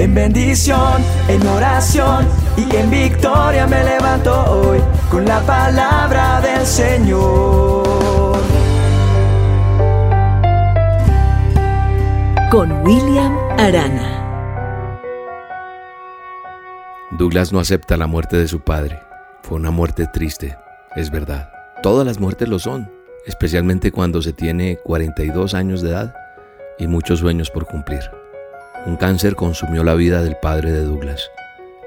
En bendición, en oración y en victoria me levanto hoy con la palabra del Señor. Con William Arana. Douglas no acepta la muerte de su padre. Fue una muerte triste, es verdad. Todas las muertes lo son, especialmente cuando se tiene 42 años de edad y muchos sueños por cumplir. Un cáncer consumió la vida del padre de Douglas.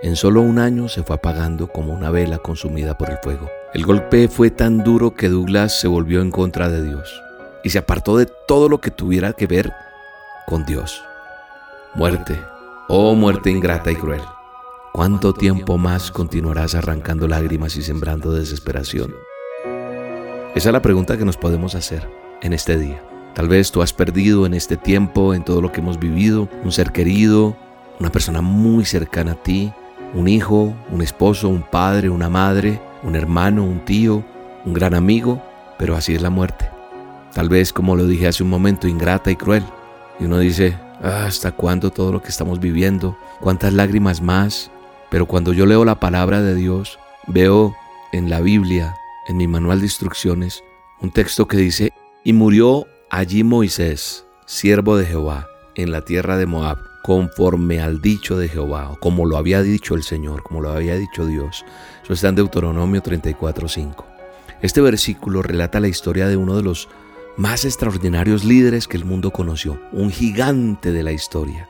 En solo un año se fue apagando como una vela consumida por el fuego. El golpe fue tan duro que Douglas se volvió en contra de Dios y se apartó de todo lo que tuviera que ver con Dios. Muerte, oh muerte ingrata y cruel. ¿Cuánto tiempo más continuarás arrancando lágrimas y sembrando desesperación? Esa es la pregunta que nos podemos hacer en este día. Tal vez tú has perdido en este tiempo, en todo lo que hemos vivido, un ser querido, una persona muy cercana a ti, un hijo, un esposo, un padre, una madre, un hermano, un tío, un gran amigo, pero así es la muerte. Tal vez, como lo dije hace un momento, ingrata y cruel. Y uno dice, ah, ¿hasta cuándo todo lo que estamos viviendo? ¿Cuántas lágrimas más? Pero cuando yo leo la palabra de Dios, veo en la Biblia, en mi manual de instrucciones, un texto que dice, y murió allí Moisés, siervo de Jehová, en la tierra de Moab, conforme al dicho de Jehová, o como lo había dicho el Señor, como lo había dicho Dios. Eso está en Deuteronomio 34.5. Este versículo relata la historia de uno de los más extraordinarios líderes que el mundo conoció, un gigante de la historia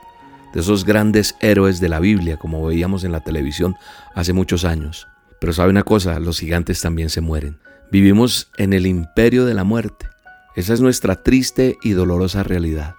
de esos grandes héroes de la Biblia, como veíamos en la televisión hace muchos años. Pero sabe una cosa, los gigantes también se mueren. Vivimos en el imperio de la muerte. Esa es nuestra triste y dolorosa realidad.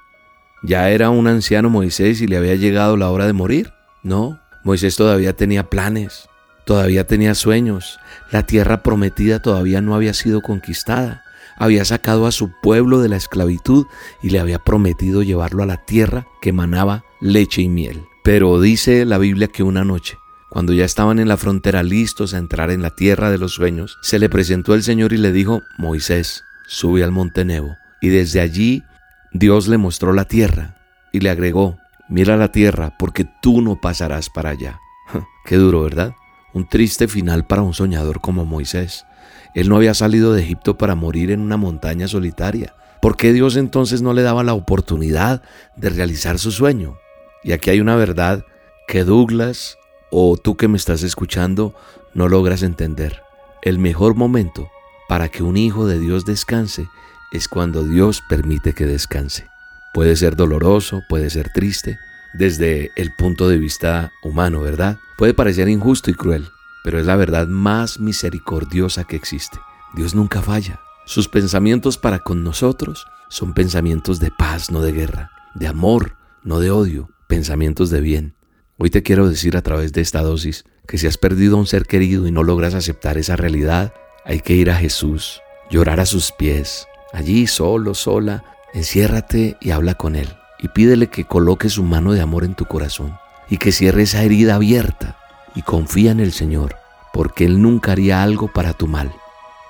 ¿Ya era un anciano Moisés y le había llegado la hora de morir? No, Moisés todavía tenía planes, todavía tenía sueños, la tierra prometida todavía no había sido conquistada había sacado a su pueblo de la esclavitud y le había prometido llevarlo a la tierra que manaba leche y miel. Pero dice la Biblia que una noche, cuando ya estaban en la frontera listos a entrar en la tierra de los sueños, se le presentó el Señor y le dijo, Moisés, sube al monte Nebo. Y desde allí Dios le mostró la tierra y le agregó, mira la tierra porque tú no pasarás para allá. Qué duro, ¿verdad? Un triste final para un soñador como Moisés. Él no había salido de Egipto para morir en una montaña solitaria. ¿Por qué Dios entonces no le daba la oportunidad de realizar su sueño? Y aquí hay una verdad que Douglas o tú que me estás escuchando no logras entender. El mejor momento para que un hijo de Dios descanse es cuando Dios permite que descanse. Puede ser doloroso, puede ser triste, desde el punto de vista humano, ¿verdad? Puede parecer injusto y cruel, pero es la verdad más misericordiosa que existe. Dios nunca falla. Sus pensamientos para con nosotros son pensamientos de paz, no de guerra, de amor, no de odio, pensamientos de bien. Hoy te quiero decir a través de esta dosis que si has perdido a un ser querido y no logras aceptar esa realidad, hay que ir a Jesús, llorar a sus pies, allí solo, sola, enciérrate y habla con Él y pídele que coloque su mano de amor en tu corazón y que cierre esa herida abierta y confía en el Señor, porque Él nunca haría algo para tu mal.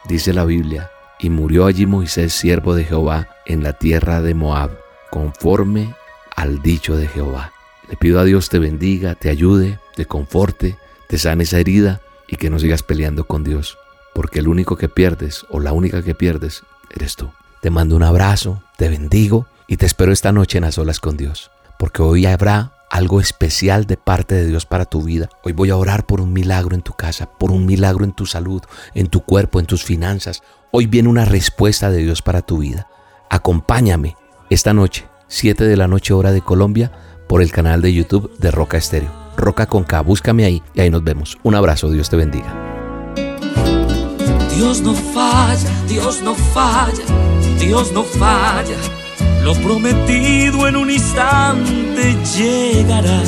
Dice la Biblia, y murió allí Moisés, siervo de Jehová, en la tierra de Moab, conforme al dicho de Jehová. Le pido a Dios te bendiga, te ayude, te conforte, te sane esa herida y que no sigas peleando con Dios, porque el único que pierdes o la única que pierdes eres tú. Te mando un abrazo, te bendigo y te espero esta noche en las olas con Dios, porque hoy habrá algo especial de parte de Dios para tu vida. Hoy voy a orar por un milagro en tu casa, por un milagro en tu salud, en tu cuerpo, en tus finanzas. Hoy viene una respuesta de Dios para tu vida. Acompáñame esta noche, 7 de la noche hora de Colombia, por el canal de YouTube de Roca Estéreo. Roca con K, búscame ahí y ahí nos vemos. Un abrazo, Dios te bendiga. Dios no falla, Dios no falla, Dios no falla lo prometido en un instante llegará.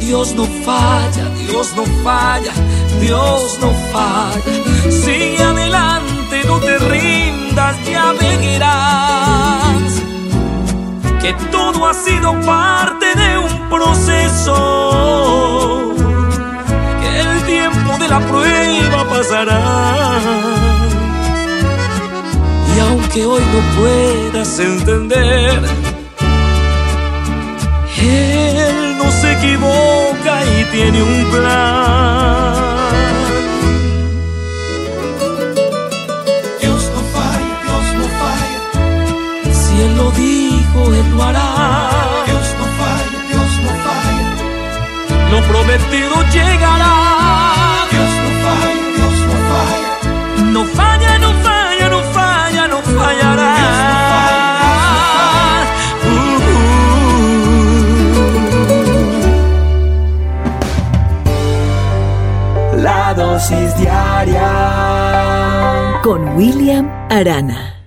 Dios no falla, Dios no falla, Dios no falla. pasará. Y aunque hoy no puedas entender, Él no se equivoca y tiene un plan. Dios no falla, Dios no falla. Si Él lo dijo, Él lo hará. Dios no falla, Dios no falla. Lo prometido llegará. Con William Arana.